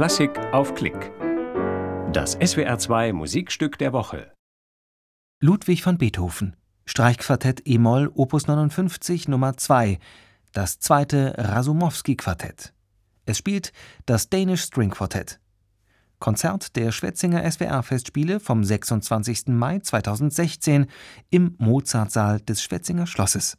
Klassik auf Klick. Das SWR2 Musikstück der Woche. Ludwig van Beethoven. Streichquartett e-Moll Opus 59 Nummer 2. Das zweite Rasumowski-Quartett. Es spielt das Danish String Quartett. Konzert der Schwetzinger SWR-Festspiele vom 26. Mai 2016 im Mozartsaal des Schwetzinger Schlosses.